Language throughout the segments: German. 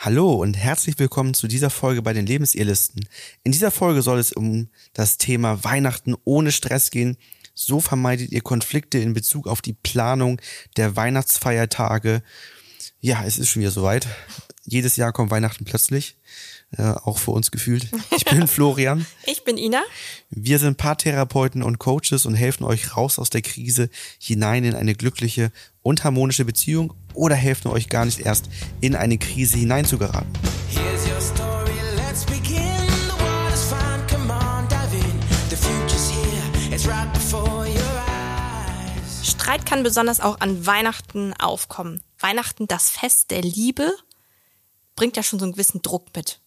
Hallo und herzlich willkommen zu dieser Folge bei den Lebensehrlisten. In dieser Folge soll es um das Thema Weihnachten ohne Stress gehen. So vermeidet ihr Konflikte in Bezug auf die Planung der Weihnachtsfeiertage. Ja, es ist schon wieder soweit. Jedes Jahr kommt Weihnachten plötzlich. Äh, auch für uns gefühlt. Ich bin Florian. Ich bin Ina. Wir sind Paartherapeuten und Coaches und helfen euch raus aus der Krise hinein in eine glückliche und harmonische Beziehung oder helfen euch gar nicht erst in eine Krise hineinzugeraten. Here's your story, let's begin. The world is fine, come on, dive in. The future's here, it's right before your eyes. Streit kann besonders auch an Weihnachten aufkommen. Weihnachten, das Fest der Liebe, bringt ja schon so einen gewissen Druck mit.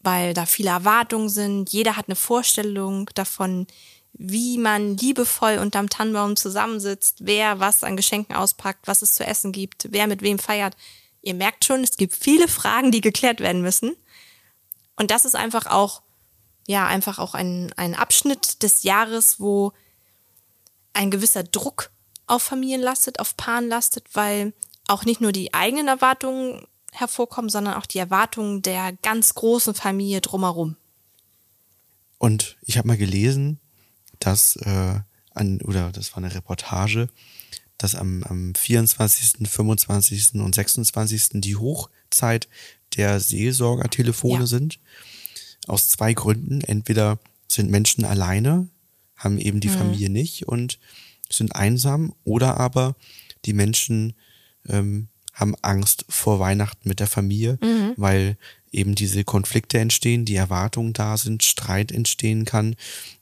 Weil da viele Erwartungen sind. Jeder hat eine Vorstellung davon, wie man liebevoll unterm Tannenbaum zusammensitzt, wer was an Geschenken auspackt, was es zu essen gibt, wer mit wem feiert. Ihr merkt schon, es gibt viele Fragen, die geklärt werden müssen. Und das ist einfach auch, ja, einfach auch ein, ein Abschnitt des Jahres, wo ein gewisser Druck auf Familien lastet, auf Paaren lastet, weil auch nicht nur die eigenen Erwartungen hervorkommen, sondern auch die Erwartungen der ganz großen Familie drumherum. Und ich habe mal gelesen, dass äh, an, oder das war eine Reportage, dass am, am 24., 25. und 26. die Hochzeit der Seelsorgertelefone Ja. sind. Aus zwei Gründen. Entweder sind Menschen alleine, haben eben die Familie nicht und sind einsam, oder aber die Menschen ähm, haben Angst vor Weihnachten mit der Familie, weil eben diese Konflikte entstehen, die Erwartungen da sind, Streit entstehen kann,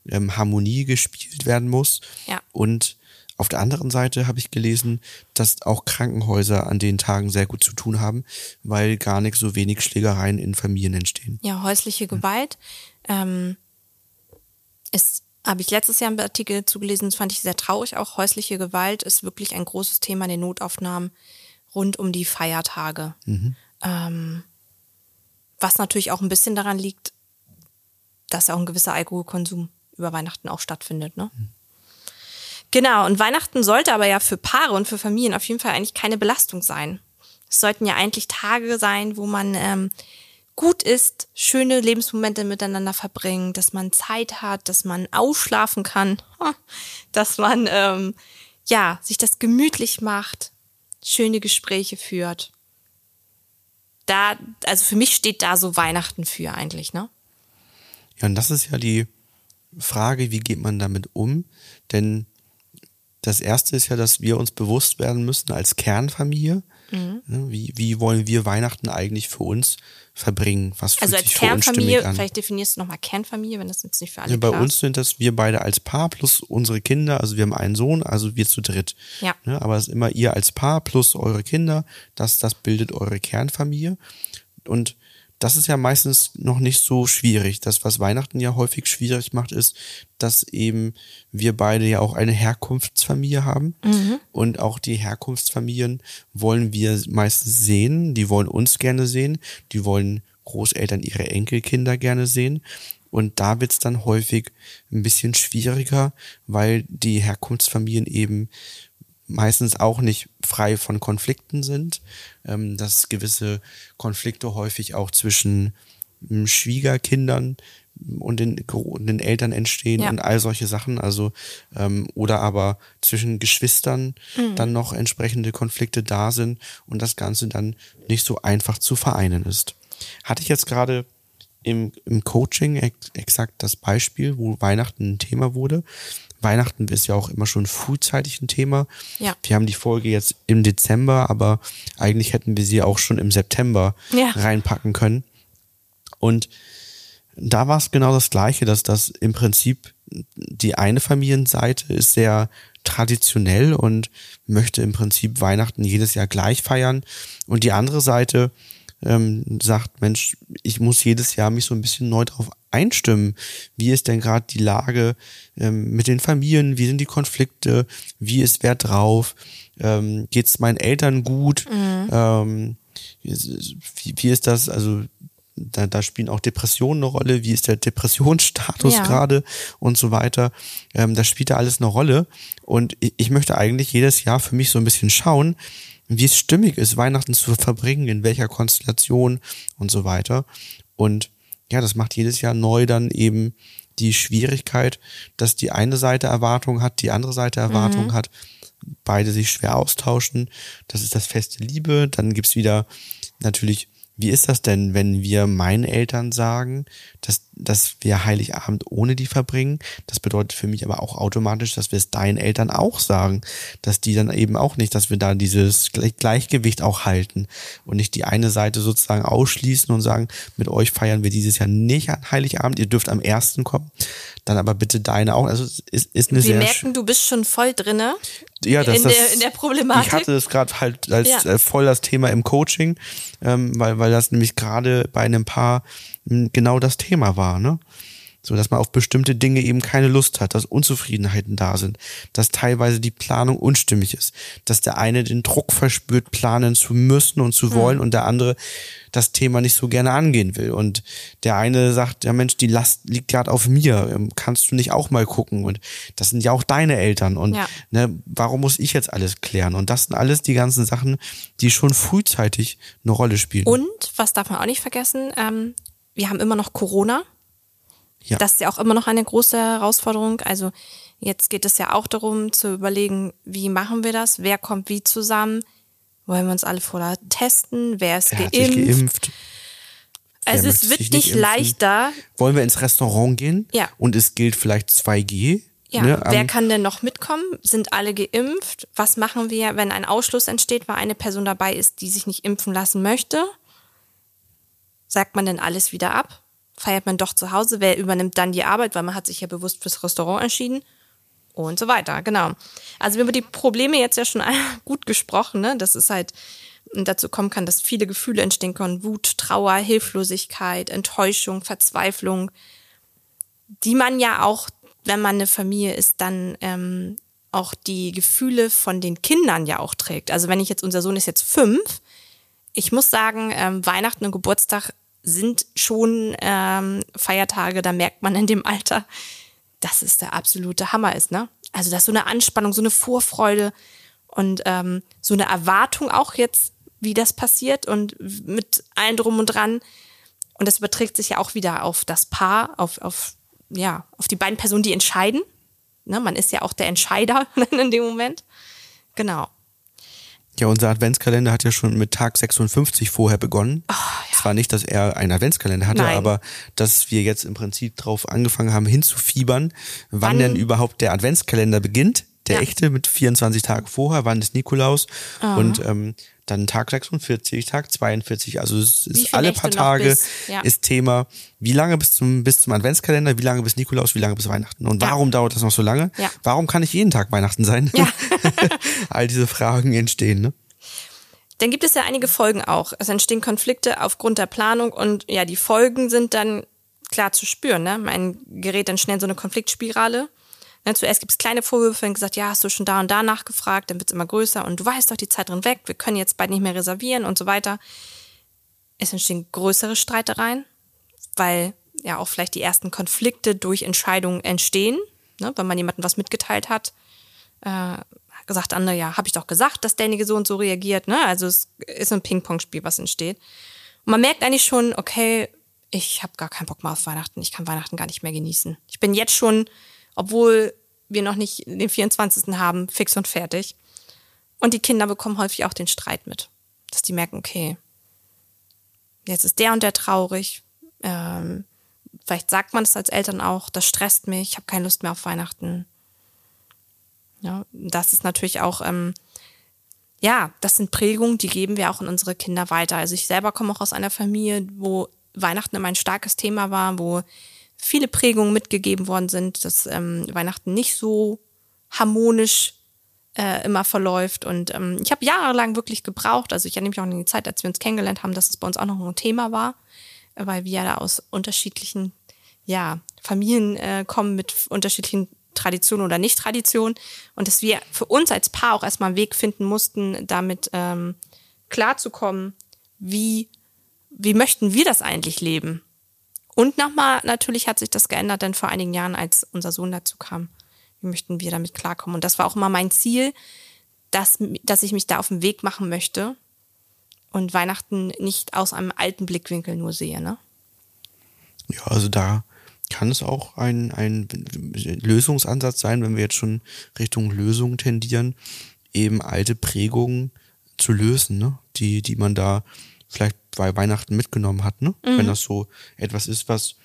ähm, Harmonie gespielt werden muss. Ja. Und auf der anderen Seite habe ich gelesen, dass auch Krankenhäuser an den Tagen sehr gut zu tun haben, weil gar nicht so wenig Schlägereien in Familien entstehen. Ja, häusliche Gewalt ähm, ist, habe ich letztes Jahr einen Artikel zugelesen, das fand ich sehr traurig auch. Häusliche Gewalt ist wirklich ein großes Thema in den Notaufnahmen rund um die Feiertage. Ähm, was natürlich auch ein bisschen daran liegt, dass auch ein gewisser Alkoholkonsum über Weihnachten auch stattfindet, ne? Genau, und Weihnachten sollte aber ja für Paare und für Familien auf jeden Fall eigentlich keine Belastung sein. Es sollten ja eigentlich Tage sein, wo man ähm, gut ist, schöne Lebensmomente miteinander verbringt, dass man Zeit hat, dass man ausschlafen kann, dass man ähm, ja sich das gemütlich macht, schöne Gespräche führt. Da, also für mich steht da so Weihnachten für eigentlich, ne? Ja, und das ist ja die Frage, wie geht man damit um? Denn das erste ist ja, dass wir uns bewusst werden müssen als Kernfamilie. Mhm. Ne, Wie, wie wollen wir Weihnachten eigentlich für uns verbringen? Was fühlt Also als sich für uns Kernfamilie, vielleicht definierst du nochmal Kernfamilie, wenn das jetzt nicht für alle Ja, bei klar uns sind das wir beide als Paar plus unsere Kinder, also wir haben einen Sohn, also wir zu dritt. Ja. Ne, aber es ist immer ihr als Paar plus eure Kinder, das, das bildet eure Kernfamilie. Und das ist ja meistens noch nicht so schwierig. Das, was Weihnachten ja häufig schwierig macht, ist, dass eben wir beide ja auch eine Herkunftsfamilie haben. Und auch die Herkunftsfamilien wollen wir meistens sehen. Die wollen uns gerne sehen. Die wollen Großeltern ihre Enkelkinder gerne sehen. Und da wird's dann häufig ein bisschen schwieriger, weil die Herkunftsfamilien eben meistens auch nicht frei von Konflikten sind, ähm, dass gewisse Konflikte häufig auch zwischen ähm, Schwiegerkindern und den, den Eltern entstehen Ja. und all solche Sachen, also ähm, oder aber zwischen Geschwistern dann noch entsprechende Konflikte da sind und das Ganze dann nicht so einfach zu vereinen ist. Hatte ich jetzt gerade im, im Coaching ex exakt das Beispiel, wo Weihnachten ein Thema wurde. Weihnachten ist ja auch immer schon frühzeitig ein Thema. Ja. Wir haben die Folge jetzt im Dezember, aber eigentlich hätten wir sie auch schon im September Ja. reinpacken können. Und da war es genau das Gleiche, dass das im Prinzip die eine Familienseite ist sehr traditionell und möchte im Prinzip Weihnachten jedes Jahr gleich feiern. Und die andere Seite ähm, sagt, Mensch, ich muss jedes Jahr mich so ein bisschen neu drauf einstimmen. Wie ist denn gerade die Lage ähm, mit den Familien? Wie sind die Konflikte? Wie ist wer drauf? Ähm, Geht es meinen Eltern gut? Ähm, wie, wie ist das? Also da, da spielen auch Depressionen eine Rolle. Wie ist der Depressionsstatus Ja. gerade und so weiter? Ähm, das spielt da alles eine Rolle. Und ich, ich möchte eigentlich jedes Jahr für mich so ein bisschen schauen, wie es stimmig ist, Weihnachten zu verbringen, in welcher Konstellation und so weiter. Und ja, das macht jedes Jahr neu dann eben die Schwierigkeit, dass die eine Seite Erwartung hat, die andere Seite Erwartung hat, beide sich schwer austauschen. Das ist das feste Liebe. Dann gibt's wieder natürlich, wie ist das denn, wenn wir meinen Eltern sagen, dass, dass wir Heiligabend ohne die verbringen? Das bedeutet für mich aber auch automatisch, dass wir es deinen Eltern auch sagen, dass die dann eben auch nicht, dass wir da dieses Gle- Gleichgewicht auch halten und nicht die eine Seite sozusagen ausschließen und sagen, mit euch feiern wir dieses Jahr nicht an Heiligabend, ihr dürft am ersten kommen, dann aber bitte deine auch. Also es ist, ist eine Wir sehr merken, du bist schon voll drinne ja, das, in, das, der, in der Problematik. Ich hatte es gerade halt als Ja. äh, voll das Thema im Coaching, ähm, weil, weil das nämlich gerade bei einem Paar genau das Thema war, ne? So, dass man auf bestimmte Dinge eben keine Lust hat, dass Unzufriedenheiten da sind, dass teilweise die Planung unstimmig ist, dass der eine den Druck verspürt, planen zu müssen und zu wollen und der andere das Thema nicht so gerne angehen will. Und der eine sagt, ja Mensch, die Last liegt gerade auf mir, ähm, kannst du nicht auch mal gucken? Und das sind ja auch deine Eltern. Und Ja. ne, warum muss ich jetzt alles klären? Und das sind alles die ganzen Sachen, die schon frühzeitig eine Rolle spielen. Und, was darf man auch nicht vergessen, ähm, wir haben immer noch Corona. ja. Das ist ja auch immer noch eine große Herausforderung. Also jetzt geht es ja auch darum zu überlegen, wie machen wir das? Wer kommt wie zusammen? Wollen wir uns alle vorher testen? Wer ist Wer geimpft? geimpft? Also es wird nicht impfen? leichter. Wollen wir ins Restaurant gehen? Ja. Und es gilt vielleicht 2G? Ja, Ne? wer Am- kann denn noch mitkommen? Sind alle geimpft? Was machen wir, wenn ein Ausschluss entsteht, weil eine Person dabei ist, die sich nicht impfen lassen möchte? Sagt man denn alles wieder ab? Feiert man doch zu Hause? Wer übernimmt dann die Arbeit, weil man hat sich ja bewusst fürs Restaurant entschieden? Und so weiter, genau. Also wir haben über die Probleme jetzt ja schon gut gesprochen, ne? Das ist halt dazu kommen kann, dass viele Gefühle entstehen können. Wut, Trauer, Hilflosigkeit, Enttäuschung, Verzweiflung, die man ja auch, wenn man eine Familie ist, dann ähm, auch die Gefühle von den Kindern ja auch trägt. Also wenn ich jetzt, unser Sohn ist jetzt fünf, ich muss sagen, ähm, Weihnachten und Geburtstag sind schon ähm, Feiertage, da merkt man in dem Alter, dass es der absolute Hammer ist, ne? Also das ist so eine Anspannung, so eine Vorfreude und ähm, so eine Erwartung auch jetzt, wie das passiert und mit allem drum und dran. Und das überträgt sich ja auch wieder auf das Paar, auf, auf, ja, auf die beiden Personen, die entscheiden. Ne, man ist ja auch der Entscheider in dem Moment. Genau. Ja, unser Adventskalender hat ja schon mit Tag 56 vorher begonnen. Zwar nicht, dass er einen Adventskalender hatte, Oh, Nein. aber dass wir jetzt im Prinzip drauf angefangen haben, hinzufiebern, wann, Wann- denn überhaupt der Adventskalender beginnt. Der Ja. echte mit 24 Tagen vorher, wann ist Nikolaus Ah. und ähm, dann Tag 46, Tag 42. Also es ist alle Nächte paar Tage ja. ist Thema, wie lange bis zum, bis zum Adventskalender, wie lange bis Nikolaus, wie lange bis Weihnachten. Und Ja. warum dauert das noch so lange? Ja. Warum kann nicht jeden Tag Weihnachten sein? Ja. All diese Fragen entstehen, ne? Dann gibt es ja einige Folgen auch. Es entstehen Konflikte aufgrund der Planung und ja, die Folgen sind dann klar zu spüren. Ne? Man gerät dann schnell in so eine Konfliktspirale. Ne, zuerst gibt es kleine Vorwürfe und gesagt, ja, hast du schon da und da nachgefragt, dann wird es immer größer und du weißt doch, die Zeit drin weg, wir können jetzt bald nicht mehr reservieren und so weiter. Es entstehen größere Streitereien, weil ja auch vielleicht die ersten Konflikte durch Entscheidungen entstehen, ne, wenn man jemandem was mitgeteilt hat äh, gesagt andere, ja, habe ich doch gesagt, dass derjenige so und so reagiert. Ne? Also es ist ein Ping-Pong-Spiel, was entsteht. Und man merkt eigentlich schon, okay, ich habe gar keinen Bock mehr auf Weihnachten. Ich kann Weihnachten gar nicht mehr genießen. Ich bin jetzt schon, obwohl wir noch nicht den 24. haben, fix und fertig. Und die Kinder bekommen häufig auch den Streit mit. Dass die merken, okay, jetzt ist der und der traurig. Ähm, vielleicht sagt man es als Eltern auch, das stresst mich, ich habe keine Lust mehr auf Weihnachten. Ja, das ist natürlich auch, ähm, ja, das sind Prägungen, die geben wir auch in unsere Kinder weiter. Also ich selber komme auch aus einer Familie, wo Weihnachten immer ein starkes Thema war, wo viele Prägungen mitgegeben worden sind, dass ähm, Weihnachten nicht so harmonisch äh, immer verläuft. Und ähm, ich habe jahrelang wirklich gebraucht, also ich erinnere mich auch an die Zeit, als wir uns kennengelernt haben, dass es bei uns auch noch ein Thema war, äh, weil wir da aus unterschiedlichen ja, Familien äh, kommen mit unterschiedlichen Traditionen oder Nicht-Traditionen und dass wir für uns als Paar auch erstmal einen Weg finden mussten, damit ähm, klarzukommen, wie, wie möchten wir das eigentlich leben. Und nochmal, natürlich hat sich das geändert, denn vor einigen Jahren, als unser Sohn dazu kam, wie möchten wir damit klarkommen. Und das war auch immer mein Ziel, dass, dass ich mich da auf den Weg machen möchte und Weihnachten nicht aus einem alten Blickwinkel nur sehe. Ne? Ja, also da kann es auch ein, ein Lösungsansatz sein, wenn wir jetzt schon Richtung Lösung tendieren, eben alte Prägungen zu lösen, ne? die, die man da vielleicht bei Weihnachten mitgenommen hat, ne? wenn das so etwas ist, was,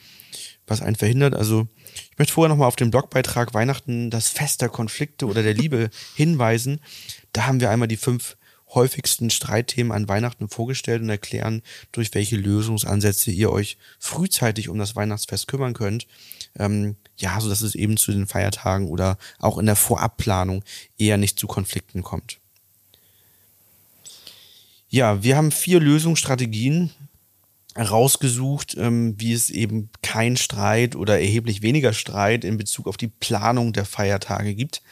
was einen verhindert. Also ich möchte vorher nochmal auf den Blogbeitrag Weihnachten, das Fest der Konflikte oder der Liebe hinweisen. Da haben wir einmal die fünf häufigsten Streitthemen an Weihnachten vorgestellt und erklären, durch welche Lösungsansätze ihr euch frühzeitig um das Weihnachtsfest kümmern könnt. Ähm, ja, so dass es eben zu den Feiertagen oder auch in der Vorabplanung eher nicht zu Konflikten kommt. Ja, wir haben vier Lösungsstrategien rausgesucht, ähm, wie es eben kein Streit oder erheblich weniger Streit in Bezug auf die Planung der Feiertage gibt.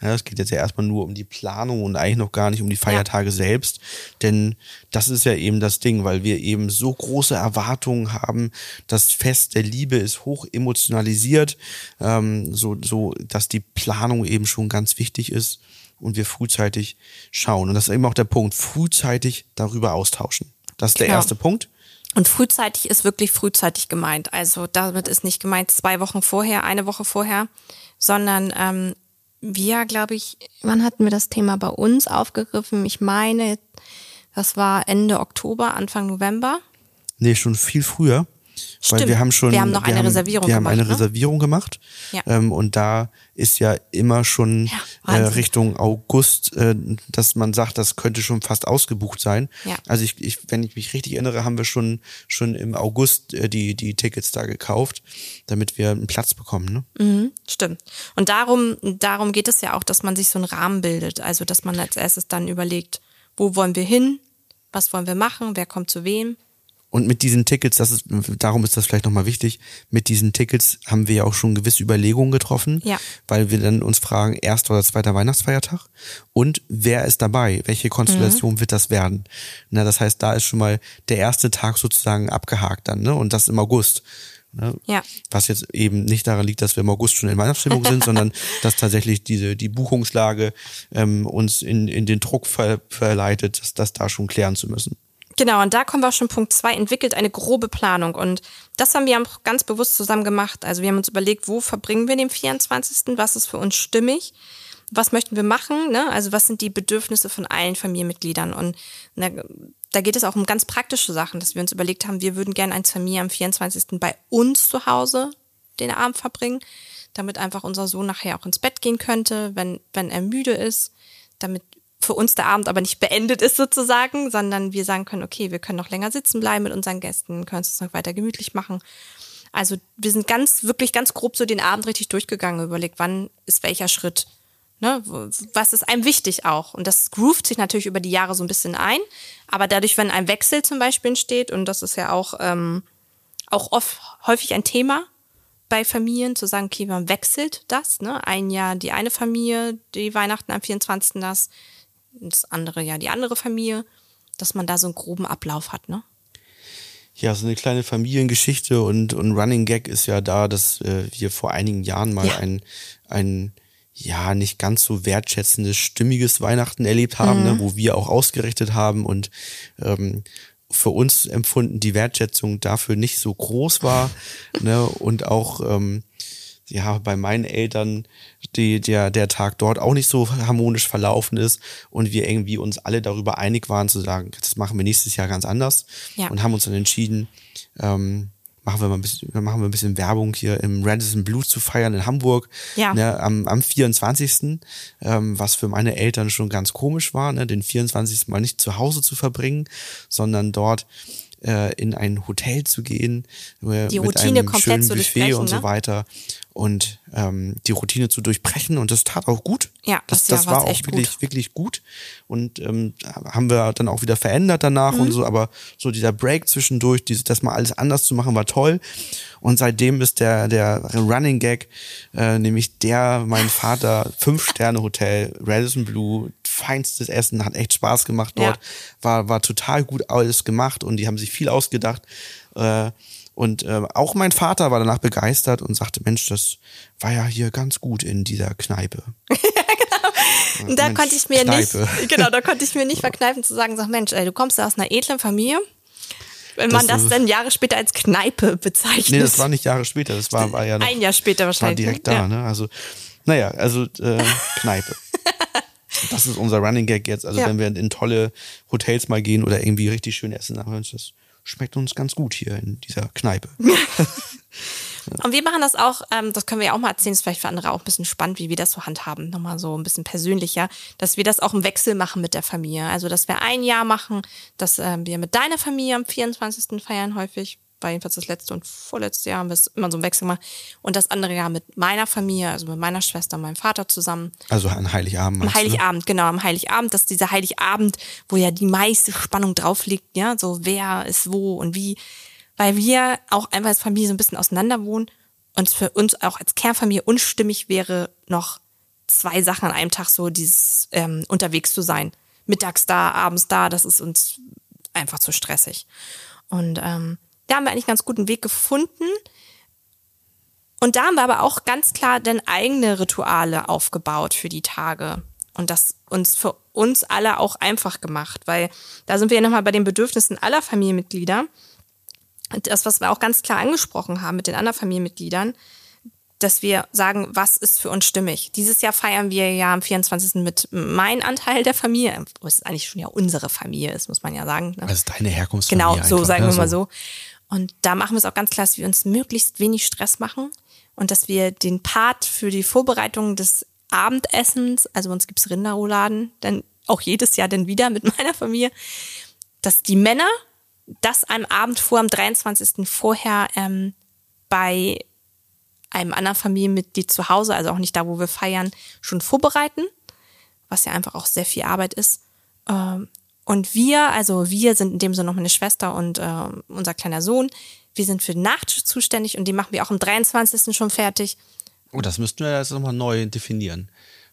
Ja, es geht jetzt ja erstmal nur um die Planung und eigentlich noch gar nicht um die Feiertage selbst. Denn das ist ja eben das Ding, weil wir eben so große Erwartungen haben. Das Fest der Liebe ist hoch emotionalisiert, ähm, so, so, dass die Planung eben schon ganz wichtig ist und wir frühzeitig schauen. Und das ist eben auch der Punkt, frühzeitig darüber austauschen. Das ist der Genau. erste Punkt. Und frühzeitig ist wirklich frühzeitig gemeint. Also damit ist nicht gemeint zwei Wochen vorher, eine Woche vorher, sondern ähm, wir, glaube ich, wann hatten wir das Thema bei uns aufgegriffen? Ich meine, das war Ende Oktober, Anfang November. Nee, schon viel früher. Weil Stimmt. wir haben schon. Wir haben noch eine Reservierung Wir haben eine gemacht, ne? Reservierung gemacht. Ja. Ähm, und da ist ja immer schon Ja, äh. Richtung August, äh, dass man sagt, das könnte schon fast ausgebucht sein. Ja. Also ich, ich, wenn ich mich richtig erinnere, haben wir schon schon im August äh, die die Tickets da gekauft, damit wir einen Platz bekommen. Ne? Mhm, stimmt. Und darum, darum geht es ja auch, dass man sich so einen Rahmen bildet. Also, dass man als erstes dann überlegt, wo wollen wir hin? Was wollen wir machen? Wer kommt zu wem? Und mit diesen Tickets, das ist, darum ist das vielleicht nochmal wichtig, mit diesen Tickets haben wir ja auch schon gewisse Überlegungen getroffen, Ja. weil wir dann uns fragen, erster oder zweiter Weihnachtsfeiertag und wer ist dabei? Welche Konstellation Mhm. wird das werden? Na, das heißt, da ist schon mal der erste Tag sozusagen abgehakt dann, ne? Und das im August. Ne? Ja. Was jetzt eben nicht daran liegt, dass wir im August schon in Weihnachtsstimmung sind, sondern dass tatsächlich diese, die Buchungslage ähm, uns in, in den Druck ver, verleitet, das, das da schon klären zu müssen. Genau, und da kommen wir auch schon Punkt zwei, entwickelt eine grobe Planung. Und das haben wir auch ganz bewusst zusammen gemacht. Also wir haben uns überlegt, wo verbringen wir den 24., was ist für uns stimmig, was möchten wir machen, ne? also was sind die Bedürfnisse von allen Familienmitgliedern. Und na, da geht es auch um ganz praktische Sachen, dass wir uns überlegt haben, wir würden gerne als Familie am 24. bei uns zu Hause den Abend verbringen, damit einfach unser Sohn nachher auch ins Bett gehen könnte, wenn, wenn er müde ist, damit für uns der Abend aber nicht beendet ist sozusagen, sondern wir sagen können, okay, wir können noch länger sitzen bleiben mit unseren Gästen, können es uns noch weiter gemütlich machen. Also wir sind ganz, wirklich ganz grob so den Abend richtig durchgegangen, überlegt, wann ist welcher Schritt. Ne? Was ist einem wichtig auch? Und das groovt sich natürlich über die Jahre so ein bisschen ein. Aber dadurch, wenn ein Wechsel zum Beispiel entsteht, und das ist ja auch, ähm, auch oft, häufig ein Thema bei Familien, zu sagen, okay, man wechselt das. Ne? Ein Jahr die eine Familie, die Weihnachten am 24. das, das andere Jahr die andere Familie, dass man da so einen groben Ablauf hat. Ne? Ja, so eine kleine Familiengeschichte und, und Running Gag ist ja da, dass äh, wir vor einigen Jahren mal Ja. ein, ein ja nicht ganz so wertschätzendes, stimmiges Weihnachten erlebt haben, ne, wo wir auch ausgerichtet haben und ähm, für uns empfunden die Wertschätzung dafür nicht so groß war ne, und auch ähm, ja, bei meinen Eltern die, der, der Tag dort auch nicht so harmonisch verlaufen ist und wir irgendwie uns alle darüber einig waren zu sagen, das machen wir nächstes Jahr ganz anders Ja. und haben uns dann entschieden, ähm, machen wir mal ein bisschen, machen wir ein bisschen Werbung hier im Radisson Blue zu feiern in Hamburg Ja. ne, am, am 24. Ähm, was für meine Eltern schon ganz komisch war, ne, den 24. mal nicht zu Hause zu verbringen, sondern dort äh, in ein Hotel zu gehen äh, Die mit Routine einem komplett schönen zu Buffet und so ne? weiter und ähm, die Routine zu durchbrechen und das tat auch gut. Ja, das, das das war auch wirklich gut. wirklich gut und ähm, haben wir dann auch wieder verändert danach Mhm. und so, aber so dieser Break zwischendurch, dieses, das mal alles anders zu machen, war toll und seitdem ist der der Running Gag äh, nämlich der mein Vater fünf Sterne Hotel Radisson Blue feinstes Essen hat echt Spaß gemacht dort Ja. war war total gut alles gemacht und die haben sich viel ausgedacht äh, und äh, auch mein Vater war danach begeistert und sagte, Mensch, das war ja hier ganz gut in dieser Kneipe. Und da Mensch, konnte ich mir Kneipe. nicht, genau, da konnte ich mir nicht verkneifen zu sagen, sag Mensch, ey, du kommst ja aus einer edlen Familie. Wenn man Das das, dann Jahre später als Kneipe bezeichnet. Nee, das war nicht Jahre später, das war, war ja noch, ein Jahr später war wahrscheinlich. direkt ne? da, Ja. ne? Also, naja, also äh, Kneipe. Das ist unser Running Gag jetzt. Also Ja. wenn wir in tolle Hotels mal gehen oder irgendwie richtig schön essen, dann Mensch, das schmeckt uns ganz gut hier in dieser Kneipe. Und wir machen das auch, ähm, das können wir ja auch mal erzählen, ist vielleicht für andere auch ein bisschen spannend, wie wir das so handhaben. Nochmal so ein bisschen persönlicher, dass wir das auch im Wechsel machen mit der Familie. Also, dass wir ein Jahr machen, dass ähm, wir mit deiner Familie am 24. feiern häufig. War jedenfalls das letzte und vorletzte Jahr haben wir es immer so im Wechsel gemacht. Und das andere Jahr mit meiner Familie, also mit meiner Schwester und meinem Vater zusammen. Also an Heiligabend. Am du, ne? Heiligabend, genau, am Heiligabend, dass dieser Heiligabend, wo ja die meiste Spannung drauf liegt, ja, so wer ist wo und wie, weil wir auch einfach als Familie so ein bisschen auseinander wohnen und es für uns auch als Kernfamilie unstimmig wäre, noch zwei Sachen an einem Tag so dieses ähm, unterwegs zu sein. Mittags da, abends da, das ist uns einfach zu stressig. Und ähm, da haben wir eigentlich einen ganz guten Weg gefunden. Und da haben wir aber auch ganz klar dann eigene Rituale aufgebaut für die Tage. Und das uns für uns alle auch einfach gemacht, weil da sind wir ja nochmal bei den Bedürfnissen aller Familienmitglieder. Und das, was wir auch ganz klar angesprochen haben mit den anderen Familienmitgliedern, dass wir sagen, was ist für uns stimmig. Dieses Jahr feiern wir ja am 24. mit meinem Anteil der Familie, wo es eigentlich schon ja unsere Familie ist, muss man ja sagen. Ne? Also deine Herkunftsfamilie. Genau, so einfach, sagen ne? wir mal so. Und da machen wir es auch ganz klar, dass wir uns möglichst wenig Stress machen und dass wir den Part für die Vorbereitung des Abendessens, also uns gibt's Rinderrouladen, dann auch jedes Jahr dann wieder mit meiner Familie, dass die Männer das am Abend vor, am 23. vorher ähm, bei einem anderen Familienmitglied zu Hause, also auch nicht da, wo wir feiern, schon vorbereiten, was ja einfach auch sehr viel Arbeit ist. Ähm, und wir, also wir sind in dem Sinne noch meine Schwester und äh, unser kleiner Sohn, wir sind für den Nachtisch zuständig und die machen wir auch am 23. schon fertig. Oh, das müssten wir jetzt nochmal neu definieren.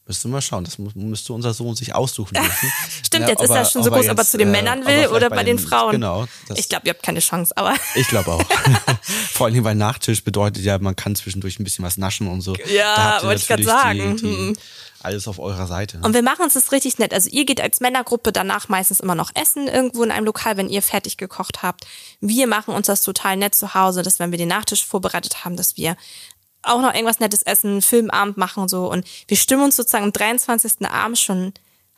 Müssten wir mal schauen. Das müsste unser Sohn sich aussuchen dürfen. Stimmt, Ja, jetzt ist er schon so groß, ob er jetzt, zu den äh, Männern er will oder bei den Frauen. Genau. Ich glaube, ihr habt keine Chance, aber Ich glaube auch. Vor allem, weil Nachtisch bedeutet ja, man kann zwischendurch ein bisschen was naschen und so. Ja, wollte ich natürlich sagen. Die, Hm. die, alles auf eurer Seite. Ne? Und wir machen uns das richtig nett. Also ihr geht als Männergruppe danach meistens immer noch essen irgendwo in einem Lokal, wenn ihr fertig gekocht habt. Wir machen uns das total nett zu Hause, dass wenn wir den Nachtisch vorbereitet haben, dass wir auch noch irgendwas Nettes essen, einen Filmabend machen und so. Und wir stimmen uns sozusagen am 23. Abend schon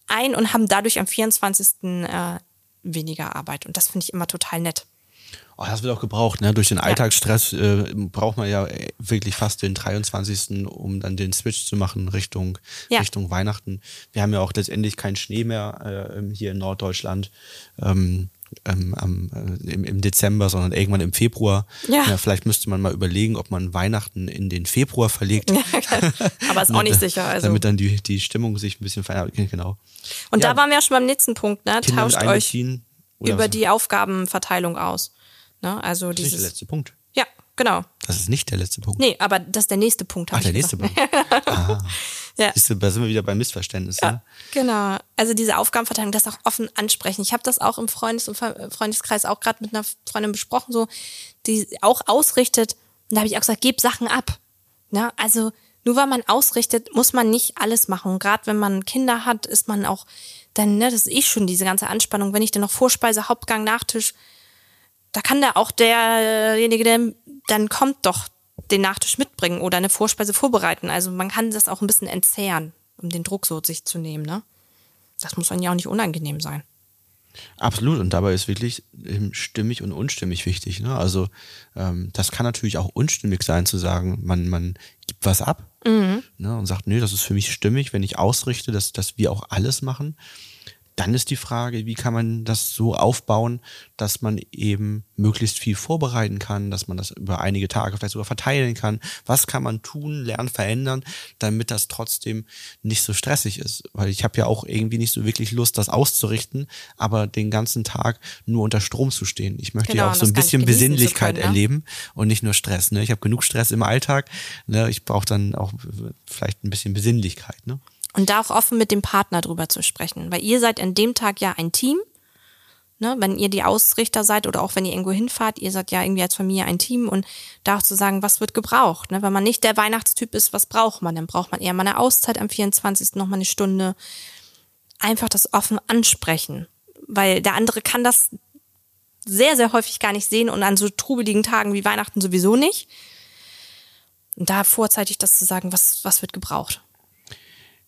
ein und haben dadurch am 24. Äh, weniger Arbeit. Und das finde ich immer total nett. Oh, das wird auch gebraucht, ne? Durch den Alltagsstress äh, braucht man ja äh, wirklich fast den 23., um dann den Switch zu machen Richtung, Ja. Richtung Weihnachten. Wir haben ja auch letztendlich keinen Schnee mehr äh, hier in Norddeutschland. Ähm, ähm, am, äh, im, im Dezember, sondern irgendwann im Februar. Ja. vielleicht müsste man mal überlegen, ob man Weihnachten in den Februar verlegt. Aber ist auch nicht sicher. Also. Damit dann die, die Stimmung sich ein bisschen verändert. Genau. Und Ja. da waren wir ja schon beim nächsten Punkt, ne? Kinder Tauscht euch über was? die Aufgabenverteilung aus. Ne? Also Das ist nicht der dieses. letzte Punkt. Ja, genau. Das ist nicht der letzte Punkt. Nee, aber das ist der nächste Punkt. Ach, der nächste gesagt. Punkt. Ah. Ja. Siehst du, da sind wir wieder beim Missverständnis. Ne? Genau. Also diese Aufgabenverteilung, das auch offen ansprechen. Ich habe das auch im Freundes- und Freundeskreis auch gerade mit einer Freundin besprochen, so die auch ausrichtet. Und da habe ich auch gesagt, gib Sachen ab. Ne? Also nur weil man ausrichtet, muss man nicht alles machen. Gerade wenn man Kinder hat, ist man auch dann, ne, das ist eh schon diese ganze Anspannung. Wenn ich dann noch Vorspeise, Hauptgang, Nachtisch, da kann da auch derjenige, der dann kommt, doch den Nachtisch mitbringen oder eine Vorspeise vorbereiten. Also man kann das auch ein bisschen entzehren, um den Druck so sich zu nehmen. Ne? Das muss dann ja auch nicht unangenehm sein. Absolut. Und dabei ist wirklich ähm, stimmig und unstimmig wichtig. Ne? Also ähm, das kann natürlich auch unstimmig sein zu sagen, man, man gibt was ab ne? und sagt, nee, das ist für mich stimmig, wenn ich ausrichte, dass, dass wir auch alles machen. Dann ist die Frage, wie kann man das so aufbauen, dass man eben möglichst viel vorbereiten kann, dass man das über einige Tage vielleicht sogar verteilen kann. Was kann man tun, lernen, verändern, damit das trotzdem nicht so stressig ist? Weil ich habe ja auch irgendwie nicht so wirklich Lust, das auszurichten, aber den ganzen Tag nur unter Strom zu stehen. Ich möchte Genau, ja auch so ein bisschen Besinnlichkeit können, ne? erleben und nicht nur Stress. Ne? Ich habe genug Stress im Alltag. Ne? Ich brauche dann auch vielleicht ein bisschen Besinnlichkeit. Ne? Und da auch offen mit dem Partner drüber zu sprechen. Weil ihr seid an dem Tag ja ein Team. Ne, wenn ihr die Ausrichter seid oder auch wenn ihr irgendwo hinfahrt, ihr seid ja irgendwie als Familie ein Team und da auch zu sagen, was wird gebraucht. Ne? Wenn man nicht der Weihnachtstyp ist, was braucht man? Dann braucht man eher mal eine Auszeit am 24. noch mal eine Stunde. Einfach das offen ansprechen. Weil der andere kann das sehr, sehr häufig gar nicht sehen und an so trubeligen Tagen wie Weihnachten sowieso nicht. Und da vorzeitig das zu sagen, was, was wird gebraucht.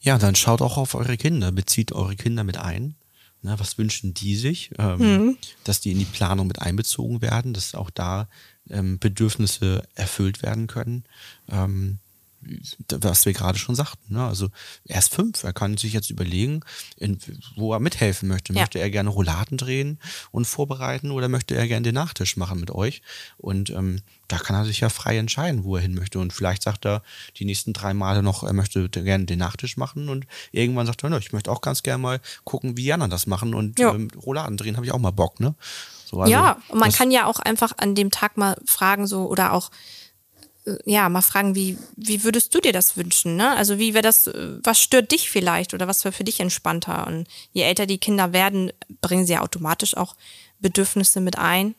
Ja, dann schaut auch auf eure Kinder, bezieht eure Kinder mit ein. Na, was wünschen die sich, ähm, Mhm. dass die in die Planung mit einbezogen werden, dass auch da ähm, Bedürfnisse erfüllt werden können. Ähm, was wir gerade schon sagten. Ne? Also er ist fünf, er kann sich jetzt überlegen, in, wo er mithelfen möchte. Ja. Möchte er gerne Rouladen drehen und vorbereiten oder möchte er gerne den Nachtisch machen mit euch? Und ähm, da kann er sich ja frei entscheiden, wo er hin möchte. Und vielleicht sagt er die nächsten drei Male noch, er möchte gerne den Nachtisch machen und irgendwann sagt er, "Na, ich möchte auch ganz gerne mal gucken, wie anderen das machen und Ja. ähm, Rouladen drehen habe ich auch mal Bock. Ne? So, also ja, und man kann ja auch einfach an dem Tag mal fragen, so, oder auch, ja, mal fragen, wie, wie würdest du dir das wünschen, ne? Also, wie wäre das, äh, was stört dich vielleicht oder was wäre für dich entspannter? Und je älter die Kinder werden, bringen sie ja automatisch auch Bedürfnisse mit ein.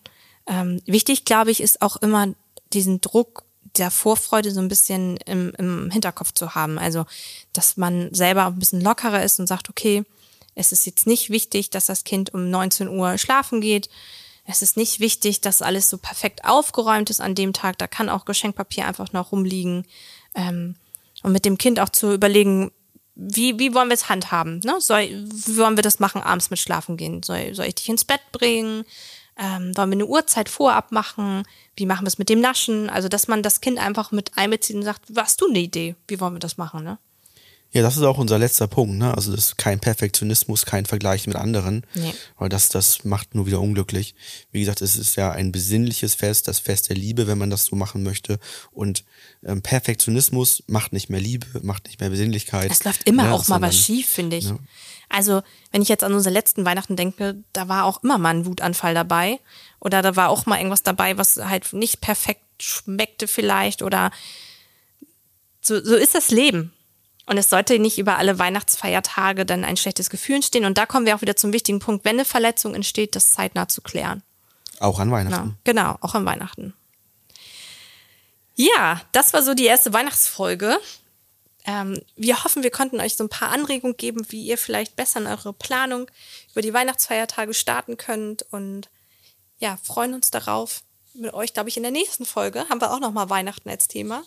Ähm, wichtig, glaube ich, ist auch immer diesen Druck der Vorfreude so ein bisschen im, im Hinterkopf zu haben. Also, dass man selber ein bisschen lockerer ist und sagt, okay, es ist jetzt nicht wichtig, dass das Kind um 19 Uhr schlafen geht. Es ist nicht wichtig, dass alles so perfekt aufgeräumt ist an dem Tag. Da kann auch Geschenkpapier einfach noch rumliegen. Ähm, und mit dem Kind auch zu überlegen, wie, wie wollen wir es handhaben? Ne? Soll, wie wollen wir das machen, abends mit Schlafen gehen? Soll, soll ich dich ins Bett bringen? Ähm, wollen wir eine Uhrzeit vorab machen? Wie machen wir es mit dem Naschen? Also, dass man das Kind einfach mit einbezieht und sagt, hast du eine Idee? Wie wollen wir das machen? Ne? Ja, das ist auch unser letzter Punkt, ne? Also das ist kein Perfektionismus, kein Vergleich mit anderen. Nee. Weil das, das macht nur wieder unglücklich. Wie gesagt, es ist ja ein besinnliches Fest, das Fest der Liebe, wenn man das so machen möchte. Und ähm, Perfektionismus macht nicht mehr Liebe, macht nicht mehr Besinnlichkeit. Es läuft immer Ja, auch mal was sondern- schief, finde ich. Ja. Also, wenn ich jetzt an unsere letzten Weihnachten denke, da war auch immer mal ein Wutanfall dabei. Oder da war auch mal irgendwas dabei, was halt nicht perfekt schmeckte vielleicht. Oder so, so ist das Leben. Und es sollte nicht über alle Weihnachtsfeiertage dann ein schlechtes Gefühl entstehen. Und da kommen wir auch wieder zum wichtigen Punkt, wenn eine Verletzung entsteht, das zeitnah zu klären. Auch an Weihnachten. genau, auch an Weihnachten. Ja, das war so die erste Weihnachtsfolge. Ähm, wir hoffen, wir konnten euch so ein paar Anregungen geben, wie ihr vielleicht besser in eure Planung über die Weihnachtsfeiertage starten könnt und ja, freuen uns darauf. Mit euch, glaube ich, in der nächsten Folge haben wir auch nochmal Weihnachten als Thema.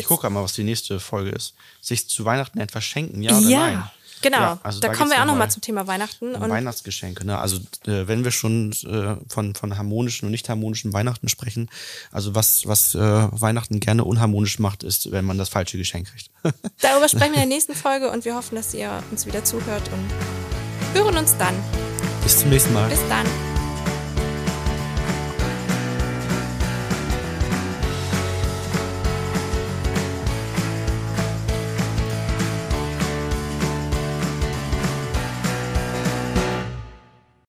Ich gucke mal, was die nächste Folge ist. Sich zu Weihnachten etwas schenken, ja oder ja, nein? genau. Ja, also da, da kommen wir auch noch nochmal mal zum Thema Weihnachten. Um Und Weihnachtsgeschenke. Ne? Also äh, wenn wir schon äh, von, von harmonischen und nicht harmonischen Weihnachten sprechen, also was, was äh, Weihnachten gerne unharmonisch macht, ist, wenn man das falsche Geschenk kriegt. darüber sprechen wir in der nächsten Folge und wir hoffen, dass ihr uns wieder zuhört und hören uns dann. Bis zum nächsten Mal. Bis dann.